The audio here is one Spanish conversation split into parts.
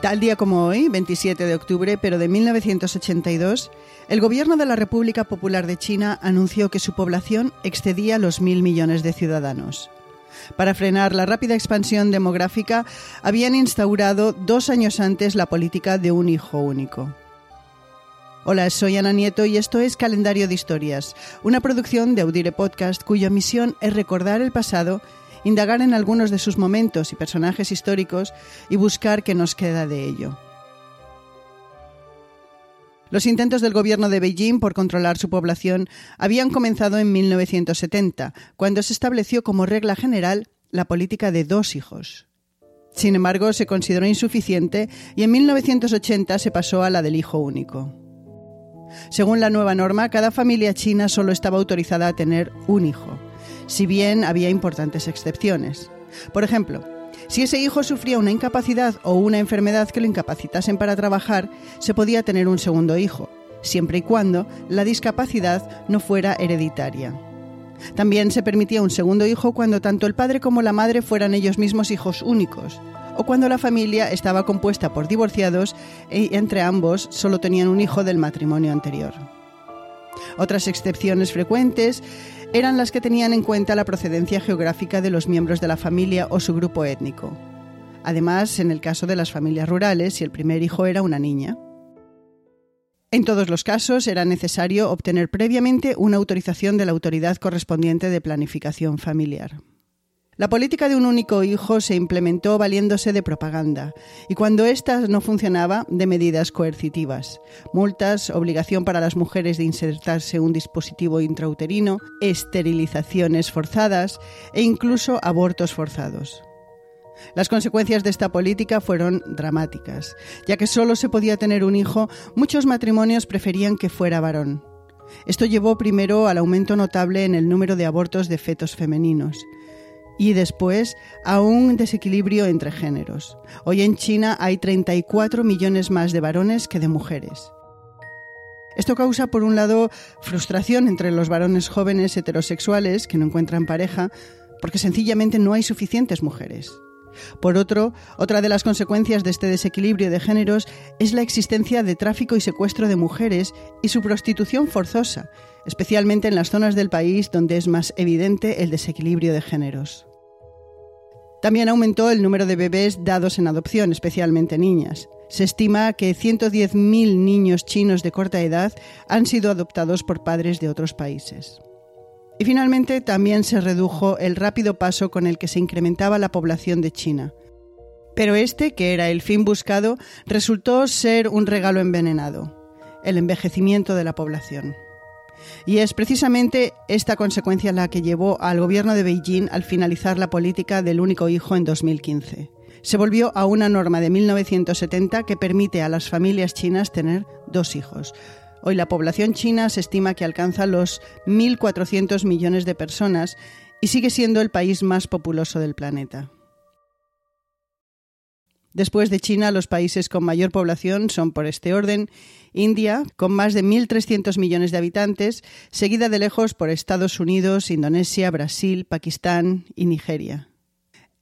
Tal día como hoy, 27 de octubre, pero de 1982, el gobierno de la República Popular de China anunció que su población excedía los mil millones de ciudadanos. Para frenar la rápida expansión demográfica, habían instaurado dos años antes la política de un hijo único. Hola, soy Ana Nieto y esto es Calendario de Historias, una producción de Audire Podcast cuya misión es recordar el pasado indagar en algunos de sus momentos y personajes históricos y buscar qué nos queda de ello. Los intentos del gobierno de Beijing por controlar su población habían comenzado en 1970, cuando se estableció como regla general la política de dos hijos. Sin embargo, se consideró insuficiente y en 1980 se pasó a la del hijo único. Según la nueva norma, cada familia china solo estaba autorizada a tener un hijo si bien había importantes excepciones. Por ejemplo, si ese hijo sufría una incapacidad o una enfermedad que lo incapacitasen para trabajar, se podía tener un segundo hijo, siempre y cuando la discapacidad no fuera hereditaria. También se permitía un segundo hijo cuando tanto el padre como la madre fueran ellos mismos hijos únicos, o cuando la familia estaba compuesta por divorciados y entre ambos solo tenían un hijo del matrimonio anterior. Otras excepciones frecuentes eran las que tenían en cuenta la procedencia geográfica de los miembros de la familia o su grupo étnico. Además, en el caso de las familias rurales, si el primer hijo era una niña. En todos los casos era necesario obtener previamente una autorización de la autoridad correspondiente de planificación familiar. La política de un único hijo se implementó valiéndose de propaganda y cuando ésta no funcionaba, de medidas coercitivas, multas, obligación para las mujeres de insertarse un dispositivo intrauterino, esterilizaciones forzadas e incluso abortos forzados. Las consecuencias de esta política fueron dramáticas. Ya que solo se podía tener un hijo, muchos matrimonios preferían que fuera varón. Esto llevó primero al aumento notable en el número de abortos de fetos femeninos y después a un desequilibrio entre géneros. Hoy en China hay 34 millones más de varones que de mujeres. Esto causa, por un lado, frustración entre los varones jóvenes heterosexuales que no encuentran pareja porque sencillamente no hay suficientes mujeres. Por otro, otra de las consecuencias de este desequilibrio de géneros es la existencia de tráfico y secuestro de mujeres y su prostitución forzosa, especialmente en las zonas del país donde es más evidente el desequilibrio de géneros. También aumentó el número de bebés dados en adopción, especialmente niñas. Se estima que 110.000 niños chinos de corta edad han sido adoptados por padres de otros países. Y finalmente también se redujo el rápido paso con el que se incrementaba la población de China. Pero este, que era el fin buscado, resultó ser un regalo envenenado, el envejecimiento de la población. Y es precisamente esta consecuencia la que llevó al gobierno de Beijing al finalizar la política del único hijo en 2015. Se volvió a una norma de 1970 que permite a las familias chinas tener dos hijos. Hoy la población china se estima que alcanza los 1.400 millones de personas y sigue siendo el país más populoso del planeta. Después de China, los países con mayor población son, por este orden, India, con más de 1.300 millones de habitantes, seguida de lejos por Estados Unidos, Indonesia, Brasil, Pakistán y Nigeria.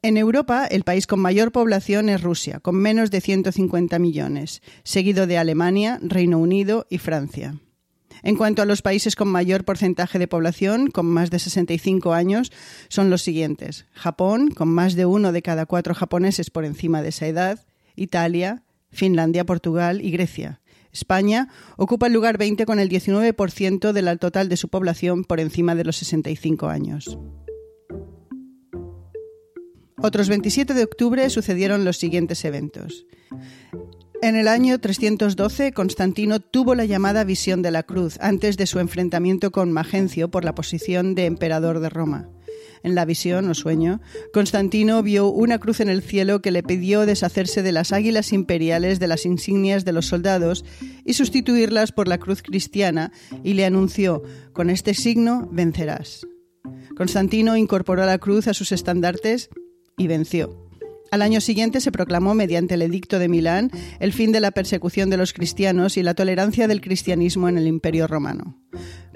En Europa, el país con mayor población es Rusia, con menos de 150 millones, seguido de Alemania, Reino Unido y Francia. En cuanto a los países con mayor porcentaje de población, con más de 65 años, son los siguientes. Japón, con más de uno de cada cuatro japoneses por encima de esa edad. Italia, Finlandia, Portugal y Grecia. España ocupa el lugar 20 con el 19% del total de su población por encima de los 65 años. Otros 27 de octubre sucedieron los siguientes eventos. En el año 312, Constantino tuvo la llamada visión de la cruz antes de su enfrentamiento con Magencio por la posición de emperador de Roma. En la visión o sueño, Constantino vio una cruz en el cielo que le pidió deshacerse de las águilas imperiales de las insignias de los soldados y sustituirlas por la cruz cristiana y le anunció, con este signo vencerás. Constantino incorporó la cruz a sus estandartes y venció. Al año siguiente se proclamó mediante el Edicto de Milán el fin de la persecución de los cristianos y la tolerancia del cristianismo en el Imperio romano.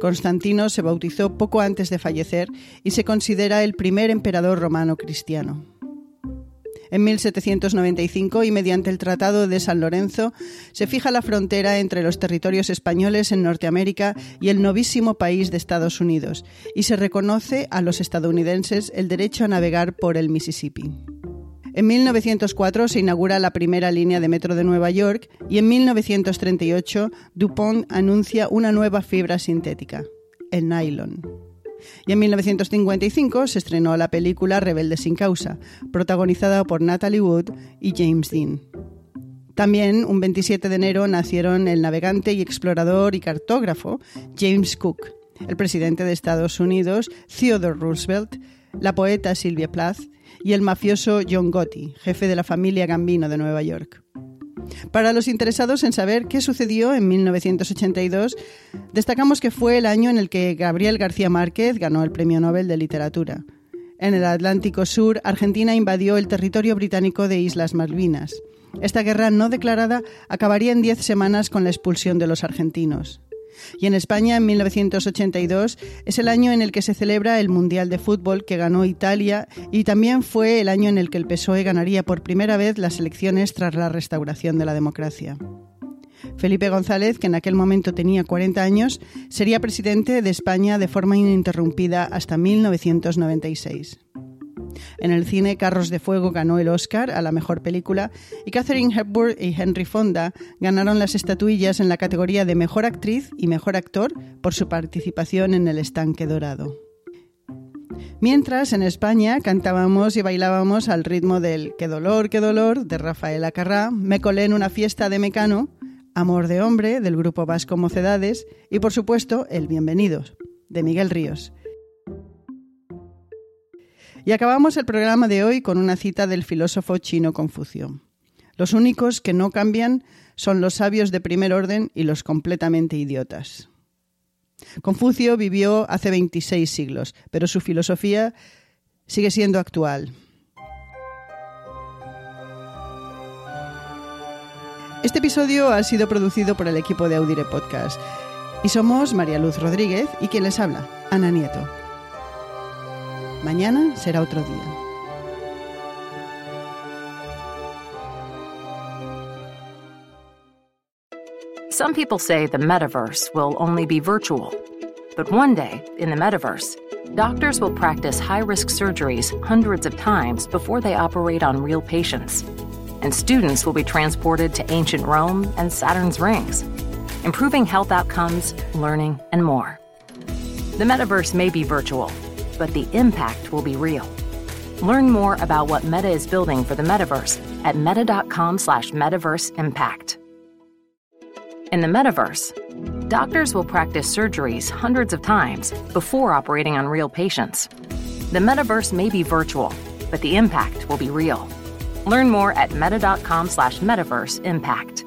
Constantino se bautizó poco antes de fallecer y se considera el primer emperador romano cristiano. En 1795 y mediante el Tratado de San Lorenzo se fija la frontera entre los territorios españoles en Norteamérica y el novísimo país de Estados Unidos y se reconoce a los estadounidenses el derecho a navegar por el Mississippi. En 1904 se inaugura la primera línea de metro de Nueva York y en 1938 DuPont anuncia una nueva fibra sintética, el nylon. Y en 1955 se estrenó la película Rebelde sin causa, protagonizada por Natalie Wood y James Dean. También, un 27 de enero, nacieron el navegante y explorador y cartógrafo James Cook, el presidente de Estados Unidos Theodore Roosevelt, la poeta Sylvia Plath y el mafioso John Gotti, jefe de la familia Gambino de Nueva York. Para los interesados en saber qué sucedió en 1982, destacamos que fue el año en el que Gabriel García Márquez ganó el Premio Nobel de Literatura. En el Atlántico Sur, Argentina invadió el territorio británico de Islas Malvinas. Esta guerra no declarada acabaría en diez semanas con la expulsión de los argentinos. Y en España, en 1982, es el año en el que se celebra el Mundial de Fútbol que ganó Italia y también fue el año en el que el PSOE ganaría por primera vez las elecciones tras la restauración de la democracia. Felipe González, que en aquel momento tenía 40 años, sería presidente de España de forma ininterrumpida hasta 1996. En el cine, Carros de Fuego ganó el Oscar a la mejor película y Catherine Hepburn y Henry Fonda ganaron las estatuillas en la categoría de Mejor Actriz y Mejor Actor por su participación en El Estanque Dorado. Mientras en España cantábamos y bailábamos al ritmo del Qué dolor, qué dolor de Rafael Acarrá, Me colé en una fiesta de Mecano, Amor de hombre del grupo Vasco Mocedades y por supuesto El Bienvenidos de Miguel Ríos. Y acabamos el programa de hoy con una cita del filósofo chino Confucio. Los únicos que no cambian son los sabios de primer orden y los completamente idiotas. Confucio vivió hace 26 siglos, pero su filosofía sigue siendo actual. Este episodio ha sido producido por el equipo de Audire Podcast y somos María Luz Rodríguez y quien les habla, Ana Nieto. Mañana será otro día. Some people say the metaverse will only be virtual. But one day, in the metaverse, doctors will practice high risk surgeries hundreds of times before they operate on real patients. And students will be transported to ancient Rome and Saturn's rings, improving health outcomes, learning, and more. The metaverse may be virtual but the impact will be real. Learn more about what Meta is building for the metaverse at meta.com slash metaverse impact. In the metaverse, doctors will practice surgeries hundreds of times before operating on real patients. The metaverse may be virtual, but the impact will be real. Learn more at meta.com slash metaverse impact.